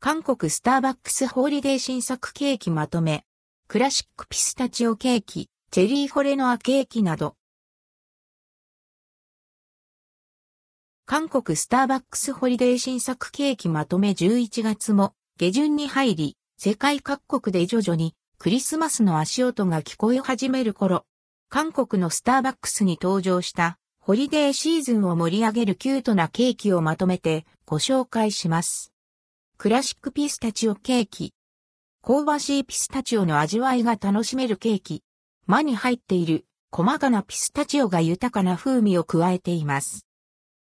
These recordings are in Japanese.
韓国スターバックスホーリデー新作ケーキまとめ、クラシックピスタチオケーキ、チェリーフォレノアケーキなど。韓国スターバックスホリデー新作ケーキまとめ11月も下旬に入り、世界各国で徐々にクリスマスの足音が聞こえ始める頃、韓国のスターバックスに登場したホリデーシーズンを盛り上げるキュートなケーキをまとめてご紹介します。クラシックピスタチオケーキ。香ばしいピスタチオの味わいが楽しめるケーキ。間に入っている細かなピスタチオが豊かな風味を加えています。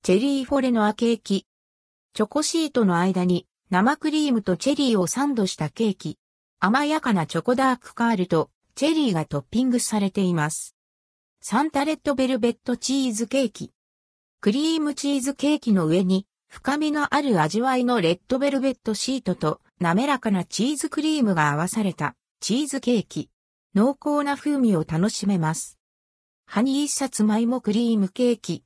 チェリーフォレノアケーキ。チョコシートの間に生クリームとチェリーをサンドしたケーキ。甘やかなチョコダークカールとチェリーがトッピングされています。サンタレッドベルベットチーズケーキ。クリームチーズケーキの上に深みのある味わいのレッドベルベットシートと滑らかなチーズクリームが合わされたチーズケーキ。濃厚な風味を楽しめます。ハニーサツマイモクリームケーキ。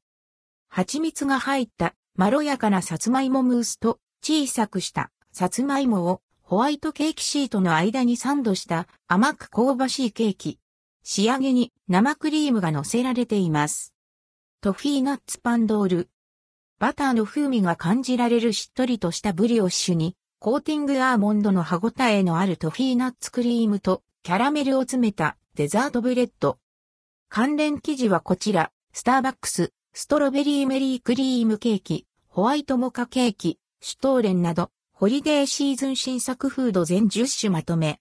蜂蜜が入ったまろやかなサツマイモムースと小さくしたサツマイモをホワイトケーキシートの間にサンドした甘く香ばしいケーキ。仕上げに生クリームが乗せられています。トフィーナッツパンドール。バターの風味が感じられるしっとりとしたブリオッシュに、コーティングアーモンドの歯ごたえのあるトフィーナッツクリームとキャラメルを詰めたデザートブレッド。関連記事はこちら、スターバックス、ストロベリーメリークリームケーキ、ホワイトモカケーキ、シュトーレンなど、ホリデーシーズン新作フード全10種まとめ。